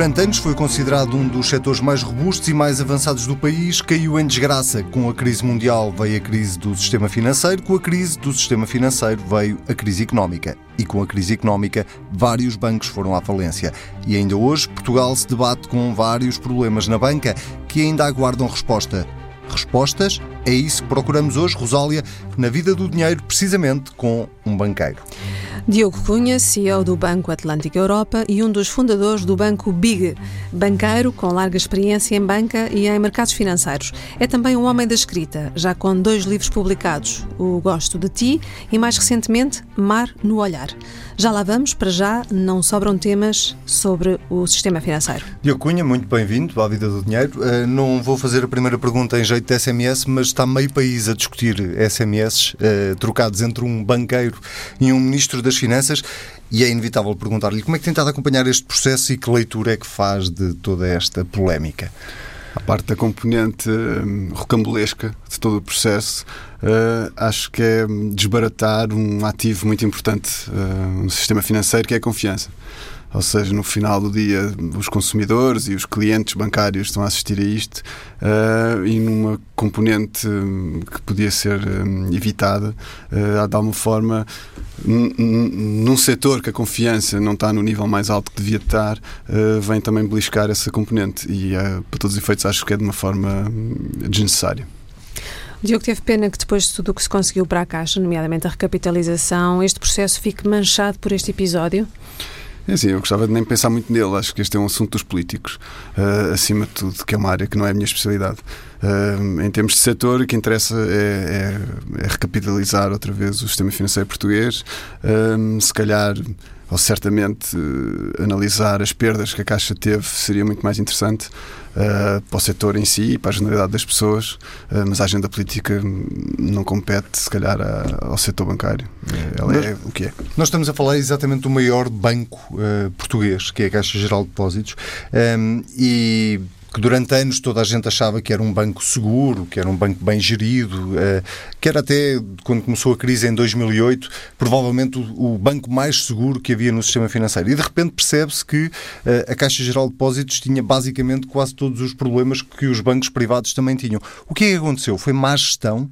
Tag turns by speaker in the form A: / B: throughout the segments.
A: durante anos foi considerado um dos setores mais robustos e mais avançados do país, caiu em desgraça. Com a crise mundial veio a crise do sistema financeiro, com a crise do sistema financeiro veio a crise económica. E com a crise económica, vários bancos foram à falência. E ainda hoje, Portugal se debate com vários problemas na banca que ainda aguardam resposta. Respostas? É isso que procuramos hoje, Rosália, na vida do dinheiro, precisamente com um banqueiro.
B: Diogo Cunha, CEO do Banco Atlântico Europa e um dos fundadores do Banco Big, banqueiro com larga experiência em banca e em mercados financeiros. É também um homem da escrita, já com dois livros publicados, O Gosto de Ti e, mais recentemente, Mar no Olhar. Já lá vamos, para já não sobram temas sobre o sistema financeiro.
A: Diogo Cunha, muito bem-vindo à Vida do Dinheiro. Uh, não vou fazer a primeira pergunta em jeito de SMS, mas está meio país a discutir SMS uh, trocados entre um banqueiro e um ministro das Finanças e é inevitável perguntar-lhe como é que tem estado a acompanhar este processo e que leitura é que faz de toda esta polémica.
C: A parte da componente hum, rocambolesca de todo o processo, uh, acho que é desbaratar um ativo muito importante uh, no sistema financeiro, que é a confiança. Ou seja, no final do dia, os consumidores e os clientes bancários estão a assistir a isto uh, e numa componente hum, que podia ser um, evitada, uh, de alguma forma, num setor que a confiança não está no nível mais alto que devia estar, uh, vem também beliscar essa componente. E, para todos os efeitos, acho que é de uma forma hum, desnecessária.
B: Diogo, teve pena que depois de tudo o que se conseguiu para a Caixa, nomeadamente a recapitalização, este processo fique manchado por este episódio?
C: É assim, eu gostava de nem pensar muito nele. Acho que este é um assunto dos políticos, uh, acima de tudo, que é uma área que não é a minha especialidade. Uh, em termos de setor, o que interessa é, é, é recapitalizar outra vez o sistema financeiro português. Uh, se calhar ou certamente analisar as perdas que a Caixa teve seria muito mais interessante uh, para o setor em si e para a generalidade das pessoas, uh, mas a agenda política não compete, se calhar, a, ao setor bancário. Ela nós, é o que é.
A: Nós estamos a falar exatamente do maior banco português, que é a Caixa Geral de Depósitos, um, e que durante anos toda a gente achava que era um banco seguro, que era um banco bem gerido, eh, que era até, quando começou a crise em 2008, provavelmente o banco mais seguro que havia no sistema financeiro. E de repente percebe-se que eh, a Caixa Geral de Depósitos tinha basicamente quase todos os problemas que os bancos privados também tinham. O que é que aconteceu? Foi má gestão?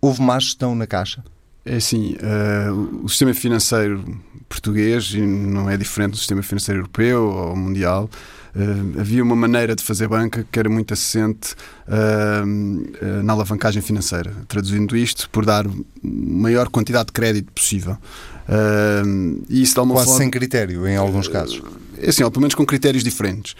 A: Houve má gestão na Caixa?
C: É assim, uh, o sistema financeiro português, não é diferente do sistema financeiro europeu ou mundial, Uh, havia uma maneira de fazer banca que era muito assente uh, na alavancagem financeira. Traduzindo isto, por dar maior quantidade de crédito possível.
A: e isso dá uma Quase forma... sem critério, em alguns casos.
C: É assim, ou pelo menos com critérios diferentes.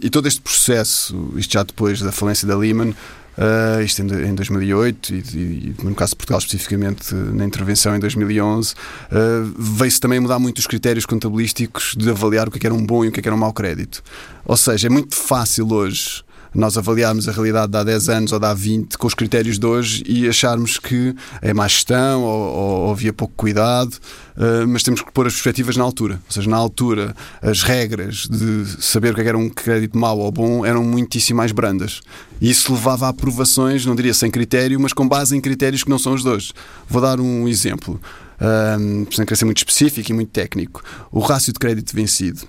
C: e todo este processo, isto já depois da falência da Lehman, Uh, isto em, em 2008 e, e, no caso de Portugal especificamente na intervenção em 2011 uh, ah, veio-se também mudar muito os critérios contabilísticos de avaliar o que, é que era um bom e o que, é que era um mau crédito. Ou seja, é muito fácil hoje nós avaliarmos a realidade de há 10 anos ou de há 20 com os critérios de hoje e acharmos que é má gestão ou, ou, havia pouco cuidado, uh, mas temos que pôr as perspectivas na altura. Ou seja, na altura, as regras de saber o que é era um crédito mau ou bom eram muitíssimo mais brandas. E isso levava a aprovações, não diria sem critério, mas com base em critérios que não são os dois. Vou dar um exemplo, ah, sem querer ser muito específico e muito técnico. O rácio de crédito vencido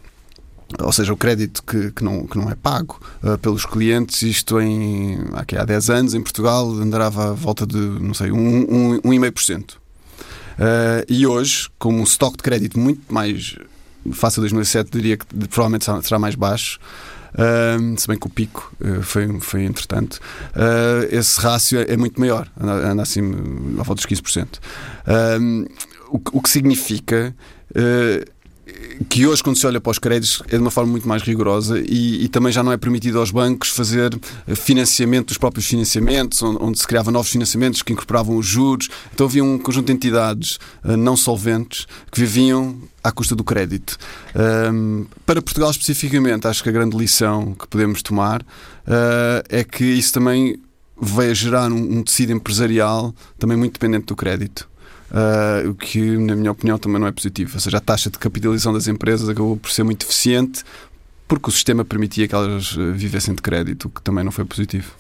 C: ou seja, o crédito que, que, não, que não é pago uh, pelos clientes, isto em, aqui, há 10 anos em Portugal andava à volta de, não sei, 1,5%. Um, um, um uh, e hoje, com um estoque de crédito muito mais face a 2007, diria que provavelmente será mais baixo, uh, se bem que o pico uh, foi, foi entretanto, uh, esse rácio é, é, muito maior, anda, anda assim à volta dos 15%. O, o, que significa que hoje, quando se olha para os créditos, é de uma forma muito mais rigorosa e, e, também já não é permitido aos bancos fazer financiamento dos próprios financiamentos, onde, onde, se criavam novos financiamentos que incorporavam os juros. Então havia um conjunto de entidades uh, não solventes que viviam à custa do crédito. Um, para Portugal especificamente, acho que a grande lição que podemos tomar uh, é que isso também vai gerar um, um tecido empresarial também muito dependente do crédito. Uh, o que, na minha opinião, também não é positivo. Ou seja, a taxa de capitalização das empresas acabou por ser muito eficiente porque o sistema permitia que elas ah, vivessem de crédito, o que também não foi positivo.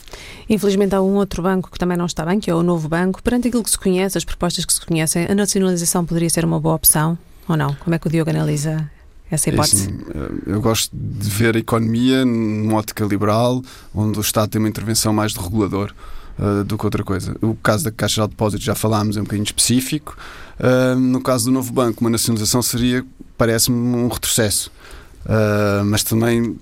B: Infelizmente há um outro banco que também não está bem, que é o Novo Banco. Perante aquilo que se conhece, as propostas que se conhecem, a nacionalização poderia ser uma boa opção ou não? Como é que o Diogo analisa essa hipótese?
C: Assim, eu gosto de ver a economia numa ótica liberal, onde o Estado tem uma intervenção mais de regulador. Uh, do que outra coisa. O caso da Caixa de Depósitos já falámos, é um bocadinho específico. Uh, no caso do novo banco, uma nacionalização seria, parece-me, um retrocesso. Uh, mas também,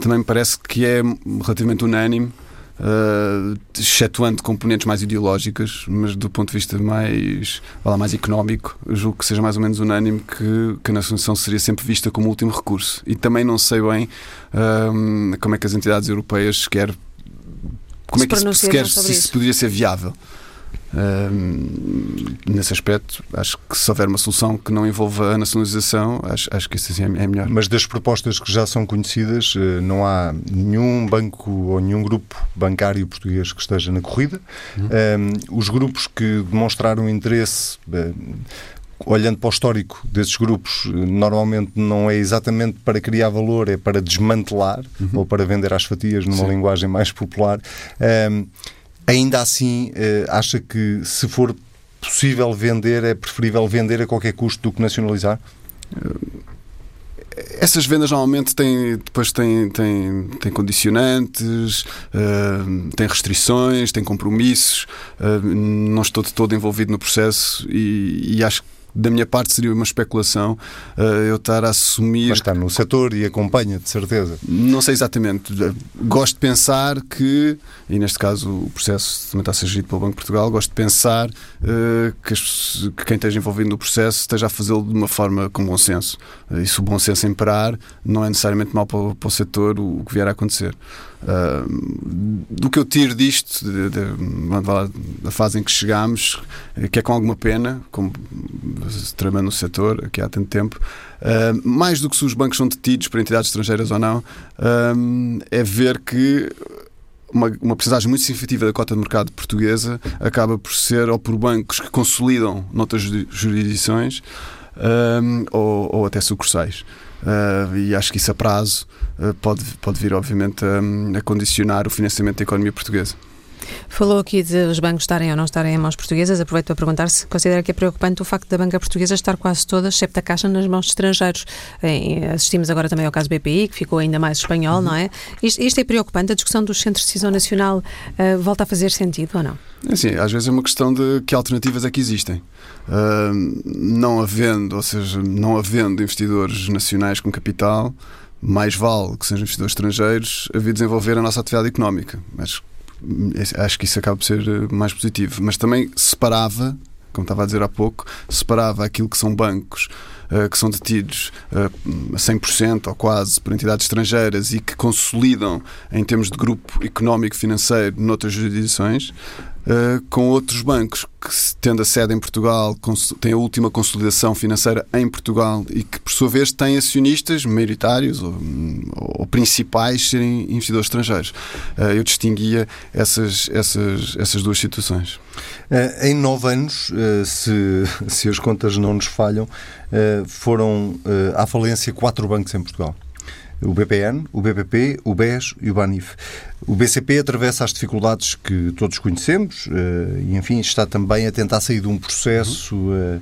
C: também me parece que é relativamente unânime uh, excetuando componentes mais ideológicas, mas do ponto de vista mais, lá, mais económico, julgo que seja mais ou menos unânime que, que a nacionalização seria sempre vista como último recurso. E também não sei bem uh, como é que as entidades europeias quer como é que isso, sequer, se isso poderia ser viável nesse aspecto, acho que se houver uma solução que não envolva a nacionalização, acho, acho que isso assim é, é melhor.
A: Mas das propostas que já são conhecidas, eh, não há nenhum banco ou nenhum grupo bancário português que esteja na corrida. Uhum. Um, os grupos que demonstraram interesse eh, olhando para o histórico desses grupos, normalmente não é exatamente para criar valor, é para desmantelar uhum. ou para vender às fatias numa Sim. linguagem mais popular. Um, ainda assim, eh, acha que se for possível vender, é preferível vender a qualquer custo do que nacionalizar? Eh,
C: essas vendas normalmente têm, depois têm, têm, têm condicionantes, uh, têm restrições, têm compromissos. Uh, não estou de todo envolvido no processo e, e acho que da minha parte seria uma especulação uh, eu estar a assumir.
A: Mas está no setor e acompanha, de certeza.
C: Não sei exatamente. Gosto de pensar que, e neste caso o processo também está a ser gerido pelo Banco de Portugal, gosto de pensar uh, que, as, que, quem esteja envolvido no processo esteja a fazê-lo de uma forma com bom senso. Uh, e se o bom senso imperar, não é necessariamente mal para, para o setor o, o que vier a acontecer. Uh, do que eu tiro disto, de, de, de, da fase em que chegámos, que é com alguma pena, como trabalhando no setor aqui há tanto tempo, uh, mais do que se os bancos são detidos por entidades estrangeiras ou não, uh, é ver que uma, uma muito significativa da cota de mercado portuguesa acaba por ser ou por bancos que consolidam noutras jurisdições ou, ou até sucursais. Uh, e acho que isso a prazo uh, pode, pode vir, obviamente, a, a condicionar o financiamento da economia portuguesa.
B: Falou aqui de os bancos estarem ou não estarem em mãos portuguesas. Aproveito para perguntar se considera que é preocupante o facto da banca portuguesa estar quase toda, excepto a Caixa, nas mãos de estrangeiros. assistimos agora também ao caso BPI, que ficou ainda mais espanhol, não é? Isto, isto, é preocupante? A discussão dos centros de decisão nacional uh, volta a fazer sentido ou não?
C: É sim, às vezes é uma questão de que alternativas é que existem. Uh, não havendo, ou seja, não havendo investidores nacionais com capital, mais vale que sejam investidores estrangeiros a vir desenvolver a nossa atividade económica. Mas acho que isso acaba por ser eh, mais positivo. Mas também separava, como estava a dizer há pouco, separava aquilo que são bancos uh, que são detidos uh, a 100% ou quase por entidades estrangeiras e que consolidam em termos de grupo económico financeiro noutras jurisdições uh, com outros bancos que, tendo a sede em Portugal, têm a última consolidação financeira em Portugal e que, por sua vez, têm acionistas maioritários ou, ou principais serem investidores estrangeiros. Uh, eu distinguia essas, essas, essas duas situações.
A: Uh, em nove anos, se, se as contas não nos falham, foram à falência quatro bancos em Portugal o BPN, o BPP, o BES e o BANIF. O BCP atravessa as dificuldades que todos conhecemos eh, e, enfim, está também a tentar sair de um processo uhum.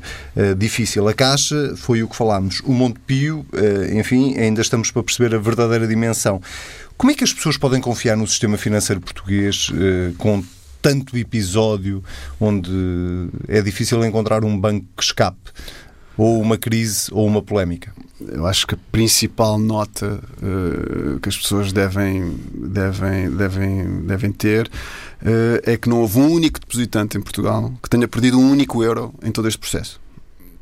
A: difícil. A Caixa foi o que falámos. O Montepio, enfim, ainda estamos para perceber a verdadeira dimensão. Como é que as pessoas podem confiar no sistema financeiro português com tanto episódio onde é difícil encontrar um banco que escape? Ou uma crise ou uma polémica?
C: Eu acho que a principal nota uh, que as pessoas devem, devem, devem, devem ter uh, é que não houve um único depositante em Portugal que tenha perdido um único euro em todo este processo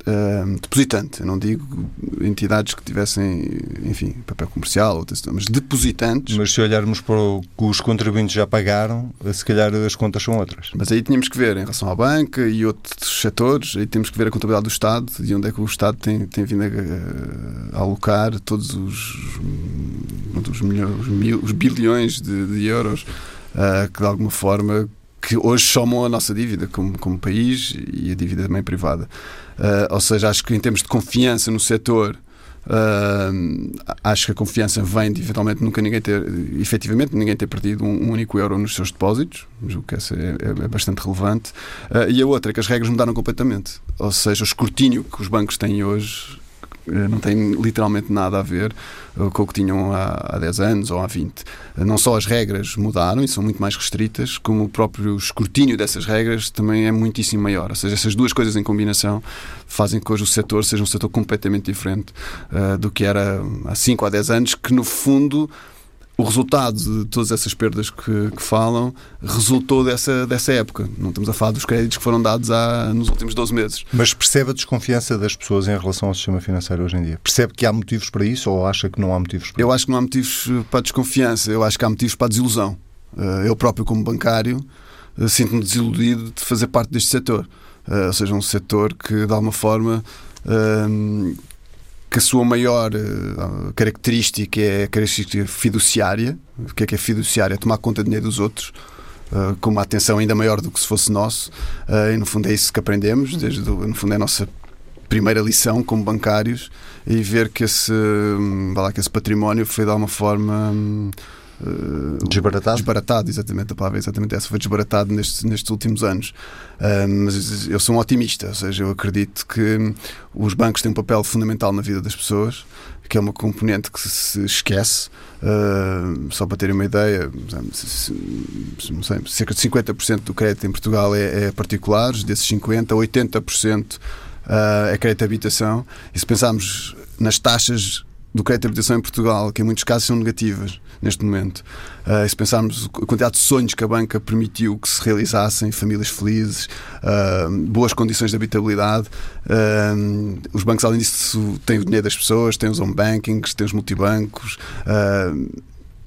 C: uh, depositante. Eu não digo entidades que tivessem, enfim, papel comercial, mas depositantes.
A: Mas se olharmos para o que os contribuintes já pagaram, se calhar as contas são outras.
C: Mas aí tínhamos que ver em relação à banca e outros setores, aí temos que ver a contabilidade do Estado e onde é que o Estado tem, tem vindo a, a alocar todos os, os, milhões, os, mil, os bilhões de, de euros uh, que de alguma forma que hoje somam a nossa dívida como, como país e a dívida também privada. Uh, ou seja, acho que em termos de confiança no setor, uh, acho que a confiança vem de eventualmente nunca ninguém ter, efetivamente, ninguém ter perdido um, um único euro nos seus depósitos, julgo que essa é, é, é bastante relevante. Uh, e a outra é que as regras mudaram completamente. Ou seja, o escrutínio que os bancos têm hoje não tem literalmente nada a ver eh, com o que tinham há, há 10 anos ou há 20. Não só as regras mudaram e são muito mais restritas, como o próprio escrutínio dessas regras também é muitíssimo maior. Ou seja, essas duas coisas em combinação fazem que hoje o setor seja um setor completamente diferente uh, do que era há 5 ou há 10 anos, que no fundo o resultado de todas essas perdas que, que, falam resultou dessa, dessa época. Não estamos a falar dos créditos que foram dados há, nos últimos 12 meses.
A: Mas percebe a desconfiança das pessoas em relação ao sistema financeiro hoje em dia? Percebe que há motivos para isso ou acha que não há motivos para
C: Eu acho que não há motivos para a desconfiança, eu acho que há motivos para a desilusão. Eh, eu próprio, como bancário, eh, sinto-me desiludido de fazer parte deste setor. Eh, ou seja, um setor que, de alguma forma, que a sua maior uh, característica é a característica fiduciária. O que é que é fiduciária? É tomar conta do dinheiro dos outros. Uh, com uma atenção ainda maior do que se fosse nosso, uh, e no fundo é isso que aprendemos, desde no fundo é a nossa primeira lição como bancários, e ver que esse, um, lá, que esse património foi de alguma forma um,
A: Uh, desbaratado?
C: Desbaratado, exatamente, a palavra é exatamente essa. Foi desbaratado nestes, nestes últimos anos. Uh, mas eu sou um otimista, ou seja, eu acredito que os bancos têm um papel fundamental na vida das pessoas, que é uma componente que se esquece. Uh, só para terem uma ideia, não sei, cerca de 50% do crédito em Portugal é, é particulares, desses 50%, 80% é crédito de habitação. E se pensarmos nas taxas do crédito de habitação em Portugal, que em muitos casos são negativas neste momento. Uh, se pensarmos a quantidade de sonhos que a banca permitiu que se realizassem, famílias felizes, uh, boas condições de habitabilidade, uh, os bancos, além disso, têm o dinheiro das pessoas, têm os home bankings, têm os multibancos.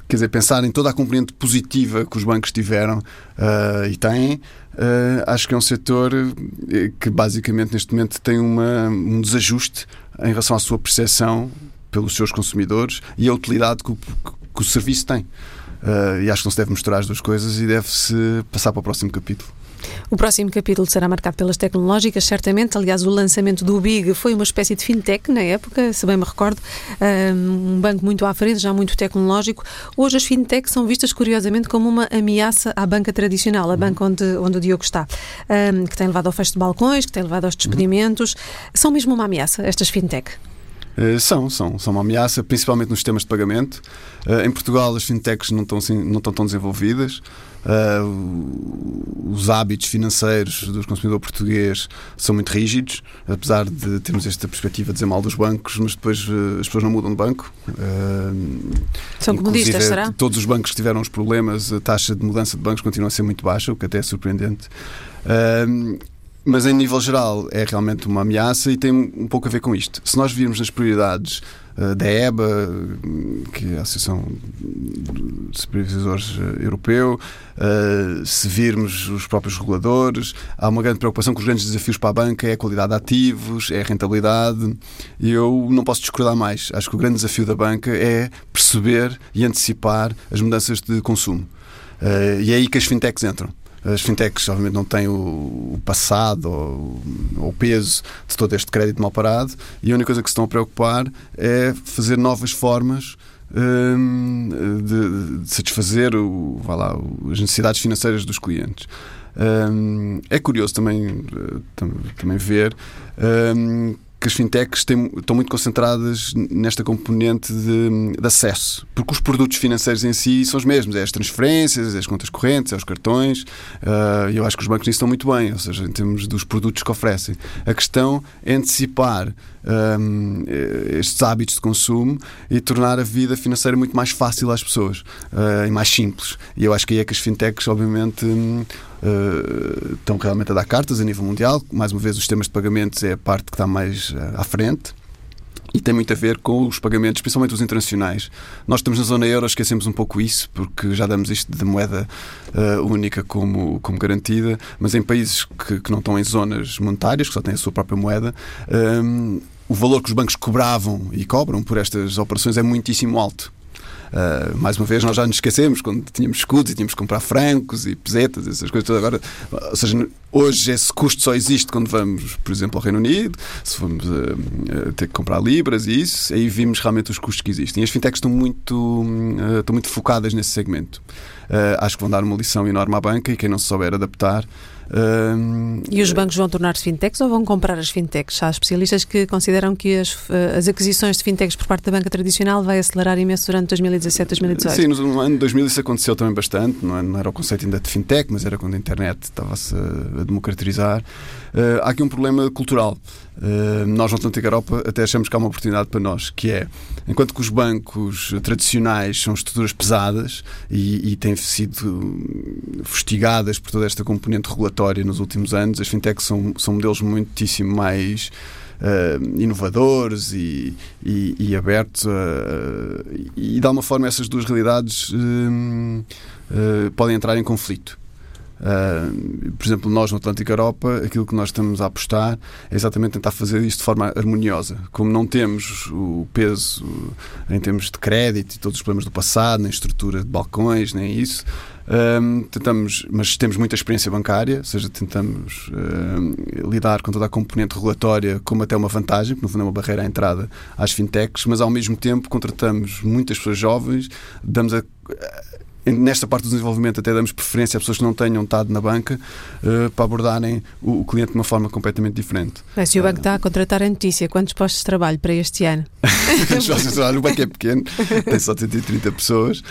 C: Quer dizer, pensar em toda a componente positiva que os bancos tiveram e têm, acho que é um setor que basicamente neste momento tem uma, um desajuste em relação à sua percepção pelos seus consumidores e a utilidade que o, que o serviço tem. Uh, e acho que não se deve misturar as duas coisas e deve-se passar para o próximo capítulo.
B: O próximo capítulo será marcado pelas tecnológicas, certamente. Aliás, o lançamento do Big foi uma espécie de fintech na época, se bem me recordo. Um banco muito à frente, já muito tecnológico. Hoje as fintechs são vistas, curiosamente, como uma ameaça à banca tradicional, a banca onde, onde o Diogo está, um, que tem levado ao fecho de balcões, que tem levado aos despedimentos. São mesmo uma ameaça, estas fintech?
C: Eh, são, são, são uma ameaça, principalmente nos sistemas de pagamento. Uh, em Portugal, as fintechs não estão, não estão tão desenvolvidas. Uh, os hábitos financeiros do consumidor português são muito rígidos, apesar de termos esta perspectiva de dizer mal dos bancos, mas depois as pessoas não mudam de banco.
B: são comodistas, será?
C: Todos os bancos que tiveram os problemas, a taxa de mudança de bancos continua a ser muito baixa, o que até é surpreendente. Mas em nível geral é realmente uma ameaça e tem um pouco a ver com isto. Se nós virmos nas prioridades uh, da EBA, que é a Associação de Supervisores uh, Europeu, uh, se virmos os próprios reguladores, há uma grande preocupação que os grandes desafios para a banca é a qualidade de ativos, é a rentabilidade. E eu não posso discordar mais. Acho que o grande desafio da banca é perceber e antecipar as mudanças de consumo. e é aí que as fintechs entram. As fintechs, obviamente, não têm o, passado ou, o peso de todo este crédito mal parado e a única coisa que se estão a preocupar é fazer novas formas hum, de, de, satisfazer o, lá, as necessidades financeiras dos clientes. Hum, é curioso também, eh, também ver hum, que as fintechs têm, estão muito concentradas nesta componente de, de, acesso, porque os produtos financeiros em si são os mesmos, é as transferências, é as contas correntes, é os cartões, uh, eu acho que os bancos nisso estão muito bem, ou seja, em termos dos produtos que oferecem. A questão é antecipar um, estes hábitos de consumo e tornar a vida financeira muito mais fácil às pessoas uh, e mais simples. E eu acho que aí é que as fintechs, obviamente, um, uh, estão realmente a dar cartas a nível mundial. Mais uma vez, os sistemas de pagamentos é a parte que está mais uh, à frente. E tem muito a ver com os pagamentos, principalmente os internacionais. Nós estamos na zona euro, esquecemos um pouco isso, porque já damos isto de moeda uh, única como, como garantida, mas em países que, que, não estão em zonas monetárias, que só têm a sua própria moeda, um, o valor que os bancos cobravam e cobram por estas operações é muitíssimo alto. Uh, mais uma vez, nós já nos esquecemos quando tínhamos escudos e tínhamos que comprar francos e pesetas, essas coisas todas. Agora, ou seja, Hoje esse custo só existe quando vamos, por exemplo, ao Reino Unido, se vamos uh, ter que comprar libras e isso, aí vimos realmente os custos que existem. E as fintechs estão muito, uh, estão muito focadas nesse segmento. Acho que vão dar uma lição enorme à banca e quem não se souber adaptar
B: e os bancos vão tornar-se fintechs ou vão comprar as fintechs? Há especialistas que consideram que as, eh, as aquisições de fintechs por parte da banca tradicional vai acelerar imenso durante 2017, 2018.
C: Sim, no ano 2000 isso aconteceu também bastante. Não, é, não era o conceito ainda de fintech, mas era quando a internet estava-se a democratizar. Uh, há aqui um problema cultural. Uh, nós, no Atlântico Europa, até achamos que há uma oportunidade para nós, que é, enquanto que os bancos tradicionais são estruturas pesadas e, e têm sido fustigadas por toda esta componente regulatória nos últimos anos, as fintechs são, são modelos muitíssimo mais uh, inovadores e, e, e abertos a, e de alguma forma essas duas realidades uh, podem entrar em conflito. Uh, por exemplo, nós no Atlântico Europa, aquilo que nós estamos a apostar é exatamente tentar fazer isto de forma harmoniosa. Como não temos o peso em termos de crédito e todos os problemas do passado, nem estrutura de balcões, nem isso, um, tentamos, mas temos muita experiência bancária, ou seja, tentamos um, lidar com toda a componente regulatória como até uma vantagem, porque no fundo é uma barreira à entrada às fintechs, mas ao mesmo tempo contratamos muitas pessoas jovens, damos a nesta parte do desenvolvimento até damos preferência a pessoas que não tenham estado na banca uh, para abordarem o, o, cliente de uma forma completamente diferente.
B: Mas se o banco está a contratar a notícia, quantos postos de trabalho para este ano?
C: o banco é pequeno, tem só 130 pessoas,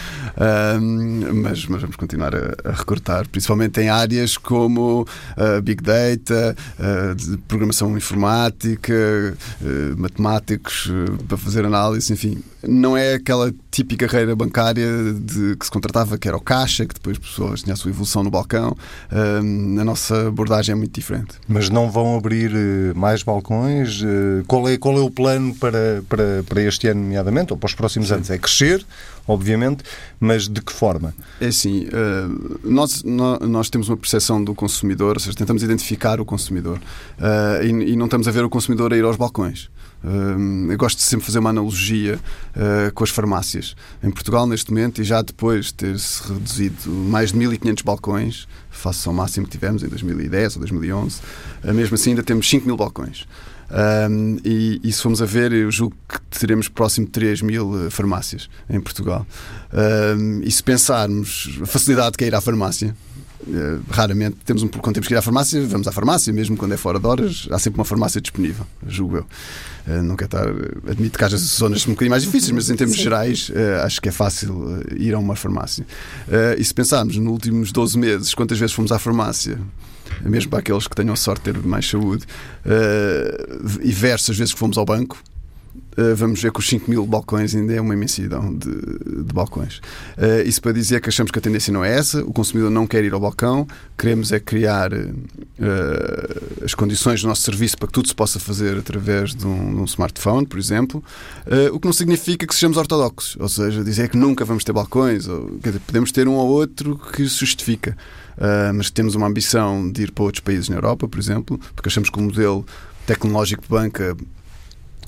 C: mas, mas vamos continuar a, a, recortar, principalmente em áreas como uh, Big Data, uh, programação informática, matemáticos para fazer análise, enfim. Não é aquela típica carreira bancária de, que se contratava, que era o caixa, que depois pessoas tinham a sua evolução no balcão. Uh, a nossa abordagem é muito diferente.
A: Mas não vão abrir eh, mais balcões? Uh, qual, é, qual é o plano para, para, para este ano, nomeadamente, ou para os próximos Sim. anos? É crescer, obviamente, mas de que forma?
C: É assim, uh, nós, nós temos uma percepção do consumidor, ou seja, tentamos identificar o consumidor e, e não estamos a ver o consumidor a ir aos balcões. Uh, eu gosto de sempre fazer uma analogia uh, com as farmácias. Em Portugal, neste momento, e já depois de ter-se reduzido mais de 1.500 balcões, face ao máximo que tivemos em 2010 ou 2011, uh, mesmo assim ainda temos 5 mil balcões. Um, e, e, se formos a ver, eu julgo que teremos próximo de 3 mil farmácias em Portugal. Um, e se pensarmos a facilidade que é ir à farmácia, Uh, raramente temos um quando temos que ir à farmácia, vamos à farmácia, mesmo quando é fora de horas, há sempre uma farmácia disponível, julgo eu. Uh, não quero estar. Admito que haja zonas um bocadinho mais difíceis, mas em termos Sim. gerais uh, acho que é fácil ir a uma farmácia. e se pensarmos nos últimos 12 meses, quantas vezes fomos à farmácia? Mesmo para aqueles que tenham a sorte de ter mais saúde, e versus as vezes que fomos ao banco, vamos ver que os 5 mil balcões ainda é uma imensidão de, de balcões. Uh, isso para dizer que achamos que a tendência não é essa, o consumidor não quer ir ao balcão, queremos é criar uh, as condições do nosso serviço para que tudo se possa fazer através de um, de um smartphone, por exemplo, o que não significa que sejamos ortodoxos, ou seja, dizer que nunca vamos ter balcões, ou, dizer, podemos ter um ou outro que se justifica. mas temos uma ambição de ir para outros países na Europa, por exemplo, porque achamos que o modelo tecnológico de banca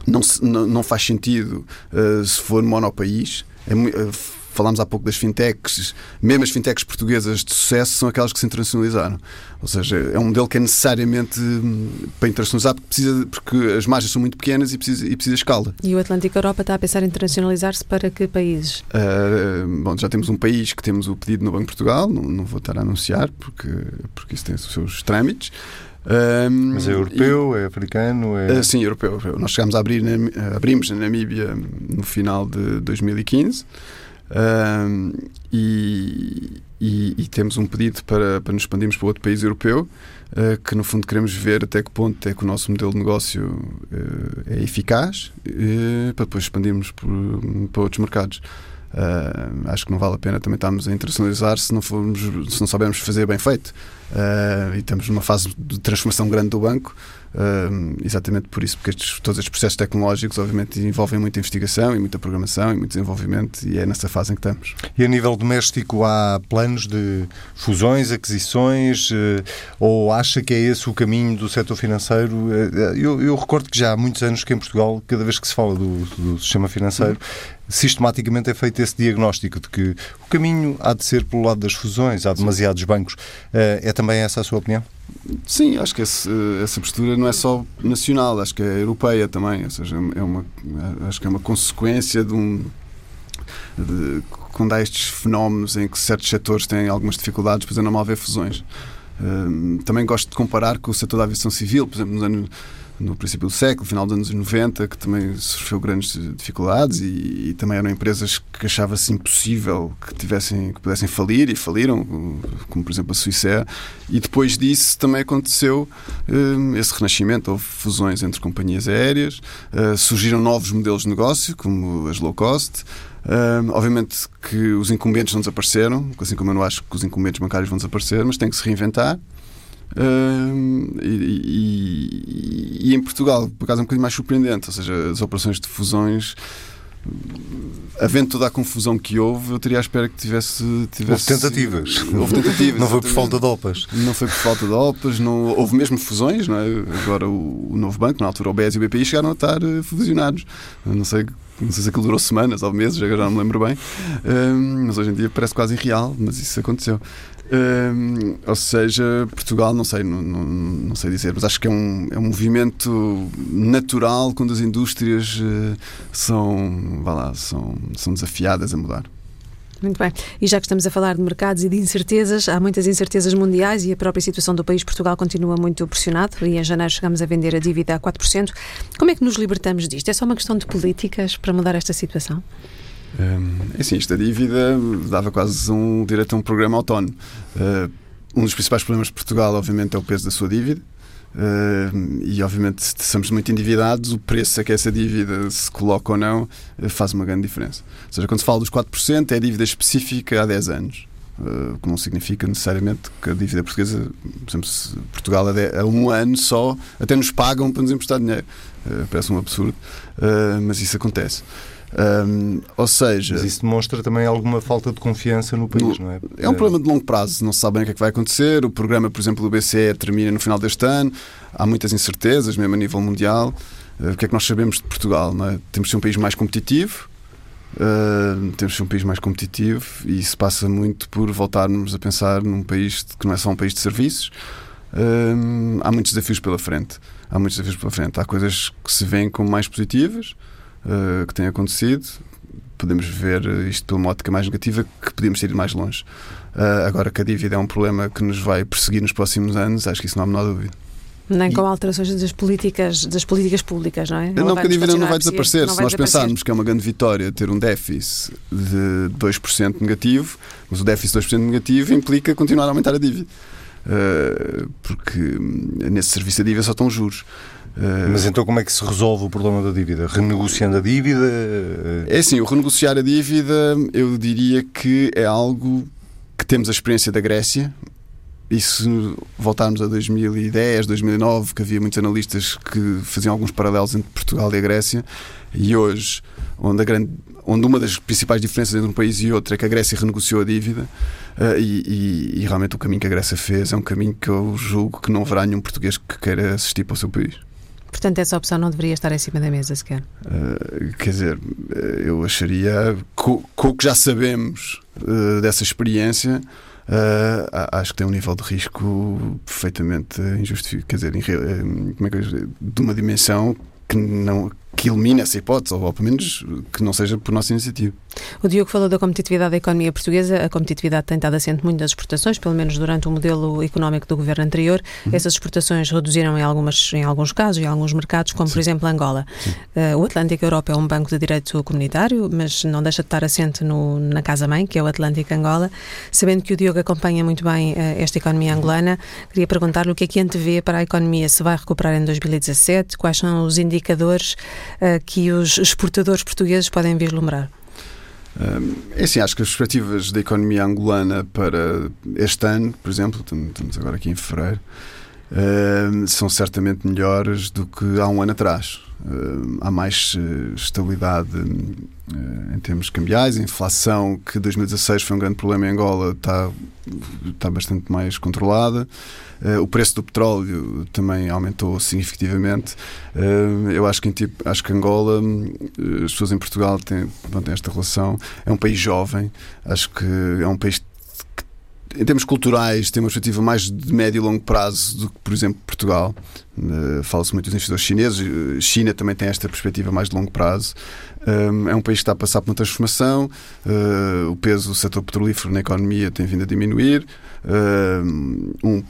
C: não, não, não faz sentido uh, se for monopaís. É, uh, falámos há pouco das fintechs, mesmo as fintechs portuguesas de sucesso são aquelas que se internacionalizaram. Ou seja, é um modelo que é necessariamente hum, para internacionalizar porque, precisa, porque as margens são muito pequenas e precisa, e precisa escala.
B: E o Atlântico Europa está a pensar em internacionalizar-se para que países?
C: Uh, bom, já temos um país que temos o pedido no Banco de Portugal, não, não vou estar a anunciar porque, porque isso tem os seus trâmites.
A: Um, Mas é europeu, e, é africano? É...
C: Uh, sim, europeu, europeu. Nós chegámos a abrir, na, abrimos na Namíbia no final de 2015 um, e, e, e, temos um pedido para, para nos expandirmos para outro país europeu uh, que no fundo queremos ver até que ponto é que o nosso modelo de negócio uh, é eficaz para depois expandirmos por, para outros mercados. Uh, acho que não vale a pena também estarmos a internacionalizar se não, formos, se não soubermos fazer bem feito. Uh, e estamos numa fase de transformação grande do banco, uh, exatamente por isso, porque estes, todos estes processos tecnológicos, obviamente, envolvem muita investigação e muita programação e muito desenvolvimento, e é nessa fase em que estamos.
A: E a nível doméstico, há planos de fusões, aquisições, ou acha que é esse o caminho do setor financeiro? Eu, eu recordo que já há muitos anos que em Portugal, cada vez que se fala do, do sistema financeiro, sistematicamente é feito esse diagnóstico de que o caminho há de ser pelo lado das fusões, há demasiados bancos. Eh, é também essa a sua opinião?
C: Sim, acho que esse, essa postura não é só nacional, acho que é europeia também, ou seja, é uma, acho que é uma consequência de um. De, quando há estes fenómenos em que certos setores têm algumas dificuldades, depois é normal haver fusões. Uh, também gosto de comparar com o setor da aviação civil, por exemplo, nos anos no princípio do século, final dos anos 90, que também sofreu grandes dificuldades e, e também eram empresas que achava-se impossível que tivessem que pudessem falir e faliram, como por exemplo a Suíça. E depois disso também aconteceu um, esse renascimento, houve fusões entre companhias aéreas, uh, surgiram novos modelos de negócio, como as low cost. Um, obviamente que os incumbentes não desapareceram, assim como eu não acho que os incumbentes bancários vão desaparecer, mas tem que se reinventar. Uh, e, e, e, em Portugal, por acaso, é um bocadinho mais surpreendente, ou seja, as operações de fusões. Havendo toda a confusão que houve, eu teria à espera que tivesse. tivesse
A: houve tentativas.
C: Houve tentativas.
A: não foi por falta de OPAs.
C: Não foi por falta de OPAs, não, houve mesmo fusões, não é? Agora o, o novo banco, na altura o BES e o BPI, chegaram a estar uh, fusionados. Eu não sei não sei se aquilo durou semanas ou meses, já não me lembro bem, mas hoje em dia parece quase irreal, mas isso aconteceu ou seja, Portugal, não sei, não, não, não, sei dizer, mas acho que é um, é um movimento natural quando as indústrias uh, são, vá lá, são, são desafiadas a mudar.
B: Muito bem. E já que estamos a falar de mercados e de incertezas, há muitas incertezas mundiais e a própria situação do país, Portugal, continua muito pressionado e em janeiro chegamos a vender a dívida a 4%. Como é que nos libertamos disto? É só uma questão de políticas para mudar esta situação?
C: É assim, esta dívida dava quase um direito a um programa autónomo. Uh, um dos principais problemas de Portugal, obviamente, é o peso da sua dívida. Uh, e obviamente, se estamos muito endividados, o preço a que essa dívida se coloca ou não uh, faz uma grande diferença. Ou seja, quando se fala dos 4%, é dívida específica há 10 anos. Uh, que não significa necessariamente que a dívida portuguesa, por exemplo, se Portugal há um ano só, até nos pagam para nos emprestar dinheiro. parece um absurdo, mas isso acontece. Ou seja.
A: Mas isso demonstra também alguma falta de confiança no país, no, não é?
C: É um problema de longo prazo, não se sabe bem o que é que vai acontecer. O programa, por exemplo, do BCE termina no final deste ano, há muitas incertezas, mesmo a nível mundial. Uh, o que é que nós sabemos de Portugal? É? Temos de ser um país mais competitivo, uh, temos de ser um país mais competitivo e isso passa muito por voltarmos a pensar num país que não é só um país de serviços. Uh, há muitos desafios pela frente. Há muitos desafios pela frente. Há coisas que se veem como mais positivas uh, que tem acontecido. Podemos ver isto pela uma ótica mais negativa, que podíamos ir mais longe. Uh, agora que a dívida é um problema que nos vai perseguir nos próximos anos, acho que isso não há a menor dúvida.
B: Nem com alterações das políticas, das políticas públicas, não é?
C: Não, porque a dívida não vai desaparecer. Não vai Se nós desaparecer. pensarmos que é uma grande vitória ter um déficit de 2% negativo, mas o déficit de 2% negativo implica continuar a aumentar a dívida. Uh, porque nesse serviço da dívida só estão juros.
A: Uh, Mas então como é que se resolve o problema da dívida? Renegociando a dívida?
C: É assim, o renegociar a dívida eu diria que é algo que temos a experiência da Grécia, e se voltarmos a 2010, 2009, que havia muitos analistas que faziam alguns paralelos entre Portugal e a Grécia, e hoje, onde, grande, onde uma das principais diferenças entre um país e outro é que a Grécia renegociou a dívida, uh, e, e, e, realmente o caminho que a Grécia fez é um caminho que eu julgo que não haverá nenhum português que queira assistir para o seu país.
B: Portanto, essa opção não deveria estar em cima da mesa sequer.
C: Uh, quer dizer, eu acharia, com, com o que já sabemos uh, dessa experiência, uh, acho que tem um nível de risco perfeitamente injustificado, quer dizer, como é que eu, de uma dimensão que, não, que elimine essa hipótese, ou pelo menos que não seja por nossa iniciativa.
B: O Diogo falou da competitividade da economia portuguesa. A competitividade tem estado assente muito das exportações, pelo menos durante o modelo económico do governo anterior. Uhum. Essas exportações reduziram em, algumas, em alguns casos, em alguns mercados, como Sim. por exemplo Angola. Uh, o Atlântico Europa é um banco de direito comunitário, mas não deixa de estar assente no, na casa-mãe, que é o Atlântico Angola. Sabendo que o Diogo acompanha muito bem uh, esta economia angolana, queria perguntar-lhe o que é que antevê para a economia, se vai recuperar em 2017, quais são os indicadores que os exportadores portugueses podem vislumbrar?
C: É assim, acho que as perspectivas da economia angolana para este ano, por exemplo, estamos agora aqui em fevereiro, são certamente melhores do que há um ano atrás. Há mais eh, estabilidade eh, em termos cambiais, a inflação, que 2016 foi um grande problema em Angola, está, está bastante mais controlada. O preço do petróleo também aumentou significativamente. Eu acho que, tipo, acho que Angola, as pessoas em Portugal têm, têm esta relação. É um país jovem, acho que é um país em termos culturais, tem uma perspectiva mais de médio e longo prazo do que, por exemplo, Portugal. Uh, Fala-se muito dos investidores chineses. China também tem esta perspectiva mais de longo prazo. Um, é um país que está a passar por uma transformação. Uh, o peso do setor petrolífero na economia tem vindo a diminuir. Uh, um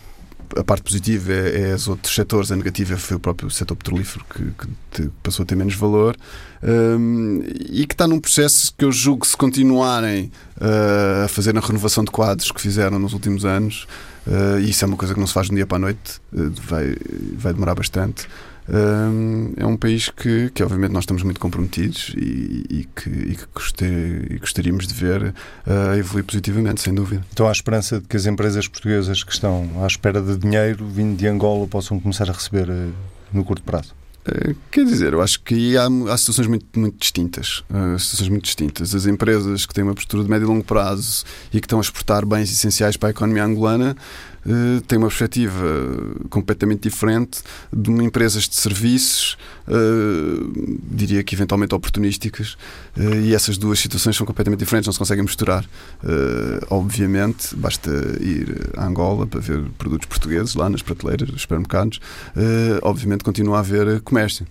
C: a parte positiva é, é os outros setores, a negativa foi o próprio setor petrolífero que, que passou a ter menos valor um, e que está num processo que eu julgo que se continuarem uh, a fazer a renovação de quadros que fizeram nos últimos anos, uh, isso é uma coisa que não se faz de um dia para a noite, uh, vai, vai demorar bastante é um país que, que obviamente nós estamos muito comprometidos e, e que, e que gostei, e gostaríamos de ver uh, evoluir positivamente, sem dúvida.
A: Então há esperança de que as empresas portuguesas que estão à espera de dinheiro vindo de Angola possam começar a receber uh, no curto prazo?
C: Uh, quer dizer, eu acho que há, há situações muito, muito distintas. Uh, situações muito distintas. As empresas que têm uma postura de médio e longo prazo e que estão a exportar bens essenciais para a economia angolana uh, têm uma perspectiva completamente diferente de uma empresas de serviços, uh, diria que eventualmente oportunísticas, uh, e essas duas situações são completamente diferentes, não se conseguem misturar. obviamente, basta ir a Angola para ver produtos portugueses lá nas prateleiras dos supermercados, obviamente continua a haver comércio.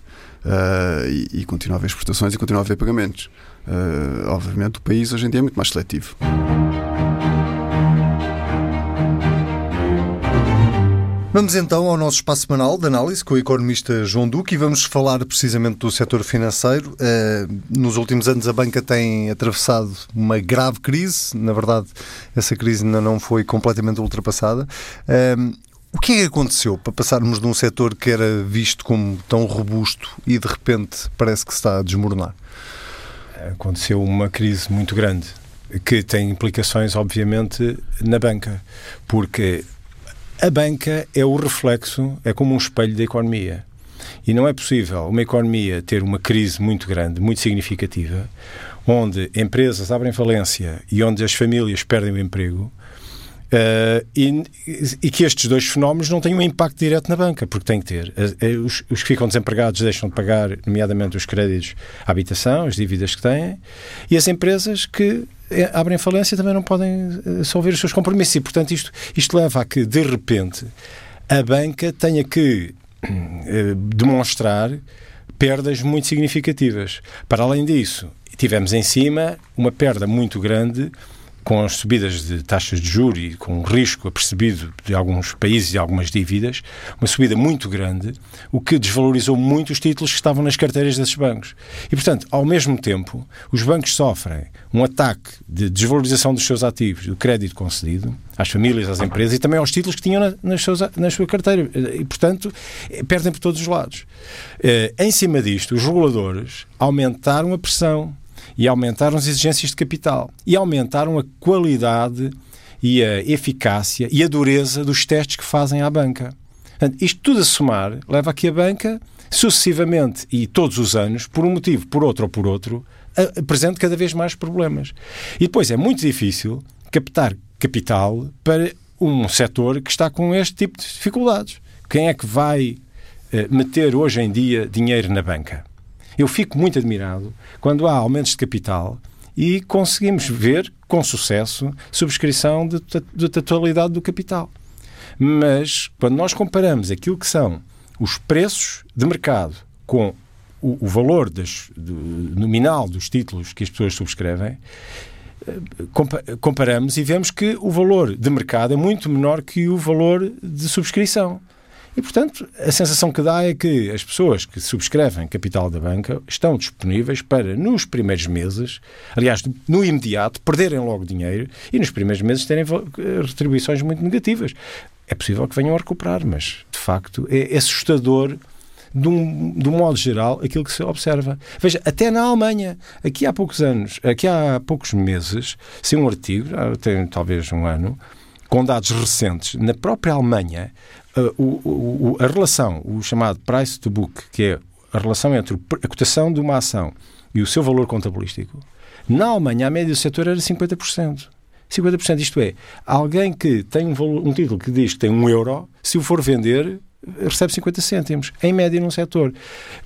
C: E, e, continua a haver exportações e continua a haver pagamentos. obviamente, o país hoje em dia é muito mais seletivo.
A: Vamos então ao nosso espaço semanal de análise com o economista João Duque e vamos falar precisamente do setor financeiro. Eh, nos últimos anos a banca tem atravessado uma grave crise, na verdade essa crise ainda não foi completamente ultrapassada. Eh, o que é que aconteceu para passarmos de um setor que era visto como tão robusto e de repente parece que está a desmoronar?
D: Aconteceu uma crise muito grande que tem implicações, obviamente, na banca, porque a banca é o reflexo, é como um espelho da economia. E não é possível uma economia ter uma crise muito grande, muito significativa, onde empresas abrem falência e onde as famílias perdem o emprego, Uh, e, e, que estes dois fenómenos não tenham um impacto direto na banca, porque tem que ter. Uh, os, os, que ficam desempregados deixam de pagar, nomeadamente os créditos à habitação, as dívidas que têm, e as empresas que abrem falência também não podem solver os seus compromissos. E, portanto, isto, isto leva a que, de repente, a banca tenha que uh, demonstrar perdas muito significativas. Para além disso, tivemos em cima uma perda muito grande com as subidas de taxas de juros e com o risco apercebido de alguns países e algumas dívidas, uma subida muito grande, o que desvalorizou muito os títulos que estavam nas carteiras desses bancos. E, portanto, ao mesmo tempo, os bancos sofrem um ataque de desvalorização dos seus ativos, do crédito concedido, às famílias, às empresas e também aos títulos que tinham na, nas suas, na sua carteira. E, portanto, perdem por todos os lados. Eh, em cima disto, os reguladores aumentaram a pressão e aumentaram as exigências de capital e aumentaram a qualidade e a eficácia e a dureza dos testes que fazem à banca. Portanto, isto tudo a somar leva a que a banca, sucessivamente e todos os anos, por um motivo, por outro ou por outro, apresente cada vez mais problemas. E depois é muito difícil captar capital para um setor que está com este tipo de dificuldades. Quem é que vai eh, meter hoje em dia dinheiro na banca? Eu fico muito admirado quando há aumentos de capital e conseguimos ver, com sucesso, subscrição de totalidade do capital. Mas, quando nós comparamos aquilo que são os preços de mercado com o, o valor das, do, nominal dos títulos que as pessoas subscrevem, eh, comparamos e vemos que o valor de mercado é muito menor que o valor de subscrição. E, portanto, a sensação que dá é que as pessoas que subscrevem capital da banca estão disponíveis para, nos primeiros meses, aliás, no imediato, perderem logo dinheiro e nos primeiros meses terem retribuições muito negativas. É possível que venham a recuperar, mas, de facto, é assustador de um, de um, modo geral, aquilo que se observa. Veja, até na Alemanha, aqui há poucos anos, aqui há poucos meses, se um artigo, tem talvez um ano, com dados recentes, na própria Alemanha, o, o, a relação, o chamado price to book, que é a relação entre a cotação de uma ação e o seu valor contabilístico, na Alemanha a média do setor era 50%. 50%, isto é, alguém que tem um, valor, um título que diz que tem um euro, se o for vender, recebe 50 cêntimos, em média num setor.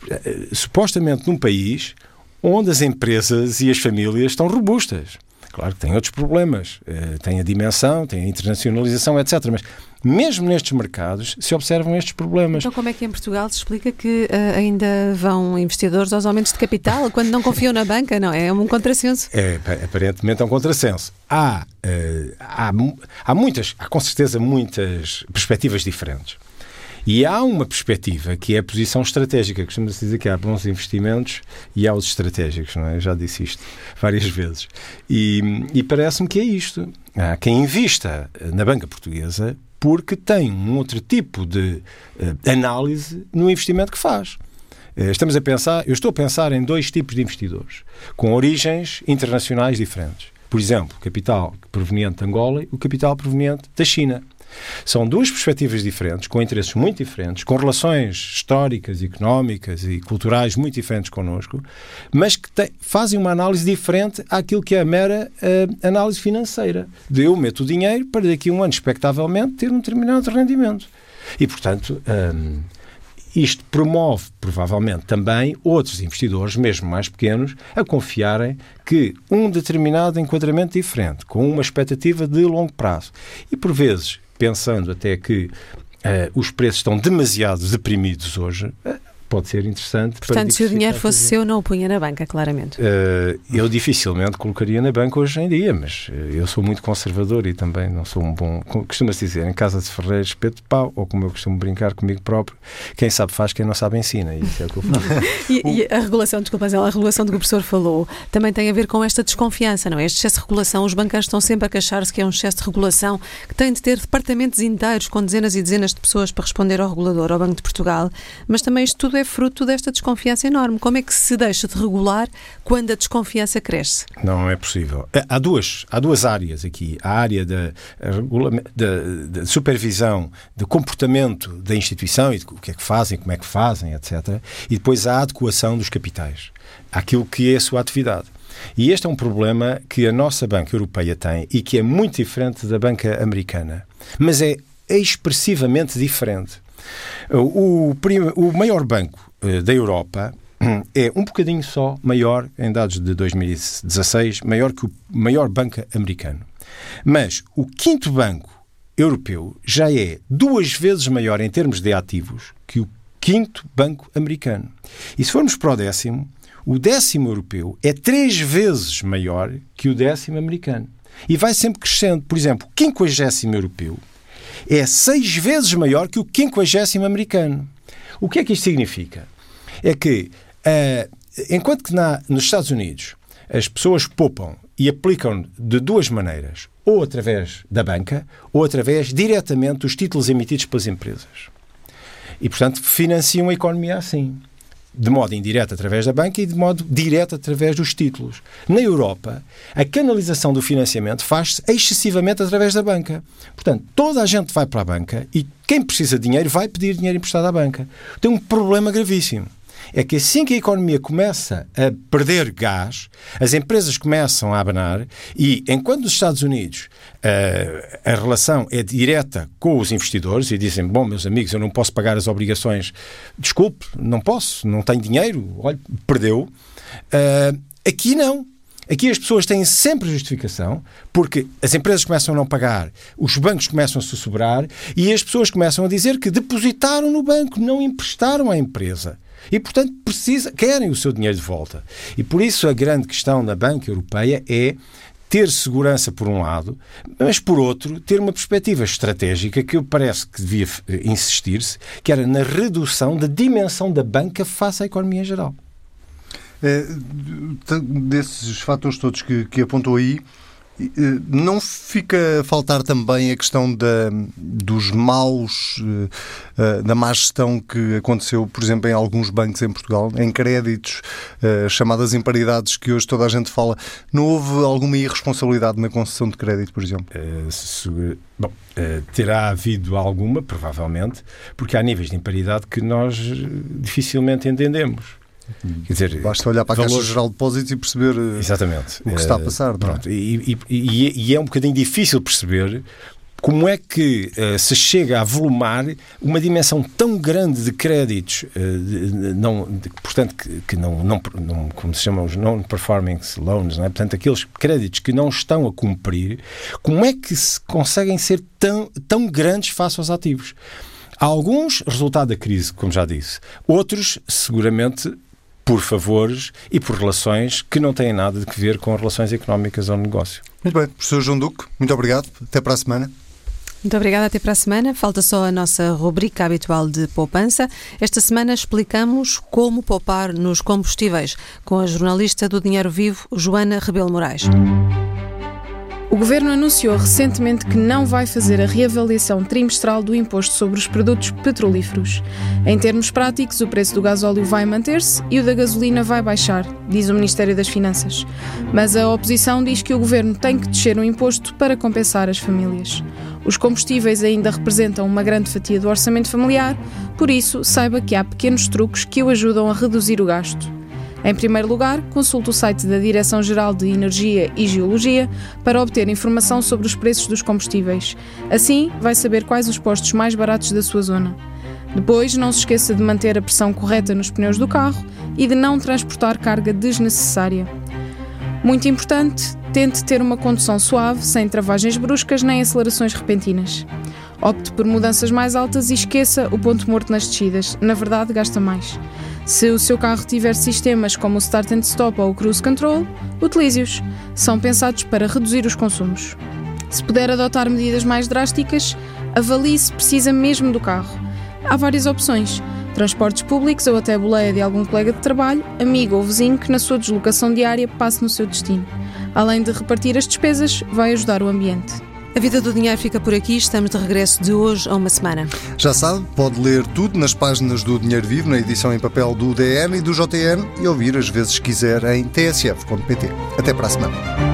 D: Uh, supostamente num país onde as empresas e as famílias estão robustas Claro que tem outros problemas. Uh, tem a dimensão, tem a internacionalização, etc. Mas mesmo nestes mercados se observam estes problemas.
B: Então, como é que em Portugal se explica que uh, ainda vão investidores aos aumentos de capital quando não confiam na banca? Não, é um contrassenso.
D: É, aparentemente é um contrassenso. Há, uh, há, há muitas, há com certeza muitas perspectivas diferentes. E há uma perspectiva que é a posição estratégica. Costuma-se dizer que há bons investimentos e há os estratégicos, não é? Eu já disse isto várias vezes. E, e parece-me que é isto. Há quem invista na banca portuguesa porque tem um outro tipo de uh, análise no investimento que faz. Uh, estamos a pensar, eu estou a pensar em dois tipos de investidores com origens internacionais diferentes. Por exemplo, capital proveniente de Angola e o capital proveniente da China. São duas perspectivas diferentes, com interesses muito diferentes, com relações históricas, económicas e culturais muito diferentes connosco, mas que te, fazem uma análise diferente àquilo que é a mera uh, análise financeira. De eu meto o dinheiro para daqui a um ano, expectavelmente, ter um determinado rendimento. E, portanto. Um, isto promove, provavelmente, também outros investidores, mesmo mais pequenos, a confiarem que um determinado enquadramento diferente, com uma expectativa de longo prazo, e por vezes pensando até que uh, os preços estão demasiado deprimidos hoje, uh, pode ser interessante.
B: Portanto, se o dinheiro fosse seu, não o punha na banca, claramente.
D: Uh, eu dificilmente colocaria na banca hoje em dia, mas uh, eu sou muito conservador e também não sou um bom. Costuma-se dizer, em casa de ferreiros, espeto de pau, ou como eu costumo brincar comigo próprio, quem sabe faz, quem não sabe ensina. Isso é o que eu
B: e, e, a regulação, desculpa, a regulação de que o professor falou também tem a ver com esta desconfiança, não é? Este excesso de regulação, os bancários estão sempre a queixar-se que é um excesso de regulação, que tem de ter departamentos inteiros com dezenas e dezenas de pessoas para responder ao regulador, ao Banco de Portugal, mas também isto tudo é fruto desta desconfiança enorme. Como é que se deixa de regular quando a desconfiança cresce?
D: Não é possível. É, há duas, há duas áreas aqui. A área da, da, da supervisão do comportamento da instituição e de o que é que fazem, como é que fazem, etc. E depois a adequação dos capitais àquilo que é a sua atividade. E este é um problema que a nossa banca europeia tem e que é muito diferente da banca americana. Mas é expressivamente diferente. O, o maior banco eh, da Europa é um bocadinho só maior, em dados de 2016, maior que o maior banco americano. Mas o quinto banco europeu já é duas vezes maior em termos de ativos que o quinto banco americano. E se formos para o décimo, o décimo europeu é três vezes maior que o décimo americano. E vai sempre crescendo. Por exemplo, o quinquagésimo europeu é seis vezes maior que o quinquagésimo americano. O que é que isto significa? É que, uh, enquanto que na, nos Estados Unidos as pessoas poupam e aplicam de duas maneiras, ou através da banca, ou através diretamente dos títulos emitidos pelas empresas. E, portanto, financiam a economia assim de modo indireto através da banca e de modo direto através dos títulos. Na Europa, a canalização do financiamento faz-se excessivamente através da banca. Portanto, toda a gente vai para a banca e quem precisa de dinheiro vai pedir dinheiro emprestado à banca. Tem um problema gravíssimo é que assim que a economia começa a perder gás, as empresas começam a abanar e, enquanto nos Estados Unidos uh, a relação é direta com os investidores e dizem: Bom, meus amigos, eu não posso pagar as obrigações, desculpe, não posso, não tenho dinheiro, olha, perdeu. Uh, aqui não. Aqui as pessoas têm sempre justificação, porque as empresas começam a não pagar, os bancos começam a se sobrar e as pessoas começam a dizer que depositaram no banco, não emprestaram à empresa. E, portanto, precisa, querem o seu dinheiro de volta. E por isso a grande questão da Banca Europeia é ter segurança por um lado, mas por outro, ter uma perspectiva estratégica que eu parece que devia eh, insistir-se, que era na redução da dimensão da banca face à economia em geral.
A: É, desses fatores todos que, que apontou aí, não fica a faltar também a questão da, dos maus, eh, eh, da má gestão que aconteceu, por exemplo, em alguns bancos em Portugal, em créditos, chamadas imparidades que hoje toda a gente fala. Não houve alguma irresponsabilidade na concessão de crédito, por exemplo?
D: bom, terá havido alguma, provavelmente, porque há níveis de imparidade que nós dificilmente entendemos.
A: Quer dizer, Basta olhar para a valores... Caixa Geral de Depósitos e perceber eh, Exatamente. o que está a passar.
D: Pronto, e, e, e, e, é um bocadinho difícil perceber como é que uh, se chega a volumar uma dimensão tão grande de créditos, uh, de, não, de, portanto, que, que não, não, não, como se chamam os non-performing loans, não é? portanto, aqueles créditos que não estão a cumprir, como é que se conseguem ser tão, tão grandes face aos ativos? Alguns, resultado da crise, como já disse. Outros, seguramente, por favores e por relações que não têm nada a ver com relações económicas ou negócio.
A: Muito bem, professor João Duque, muito obrigado. Até para a semana.
E: Muito obrigada, até para a semana. Falta só a nossa rubrica habitual de poupança. Esta semana explicamos como poupar nos combustíveis com a jornalista do Dinheiro Vivo, Joana Rebelo Moraes.
B: O Governo anunciou recentemente que não vai fazer a reavaliação trimestral do imposto sobre os produtos petrolíferos. Em termos práticos, o preço do gasóleo vai manter-se e o da gasolina vai baixar, diz o Ministério das Finanças. Mas a oposição diz que o Governo tem que descer o imposto para compensar as famílias. Os combustíveis ainda representam uma grande fatia do orçamento familiar, por isso, saiba que há pequenos truques que o ajudam a reduzir o gasto. Em primeiro lugar, consulte o site da Direção-Geral de Energia e Geologia para obter informação sobre os preços dos combustíveis. Assim, vai saber quais os postos mais baratos da sua zona. Depois, não se esqueça de manter a pressão correta nos pneus do carro e de não transportar carga desnecessária. Muito importante, tente ter uma condução suave, sem travagens bruscas nem acelerações repentinas. Opte por mudanças mais altas e esqueça o ponto morto nas descidas. Na verdade, gasta mais. Se o seu carro tiver sistemas como o Start and Stop ou o Cruise Control, utilize-os. São pensados para reduzir os consumos. Se puder adotar medidas mais drásticas, avalie se precisa mesmo do carro. Há várias opções: transportes públicos ou até a boleia de algum colega de trabalho, amigo ou vizinho que na sua deslocação diária passe no seu destino. Além de repartir as despesas, vai ajudar o ambiente.
E: A Vida do Dinheiro fica por aqui. Estamos de regresso de hoje a uma semana.
A: Já sabe, pode ler tudo nas páginas do Dinheiro Vivo, na edição em papel do DN e do JN e ouvir as vezes quiser em tsf.pt. Até para a semana.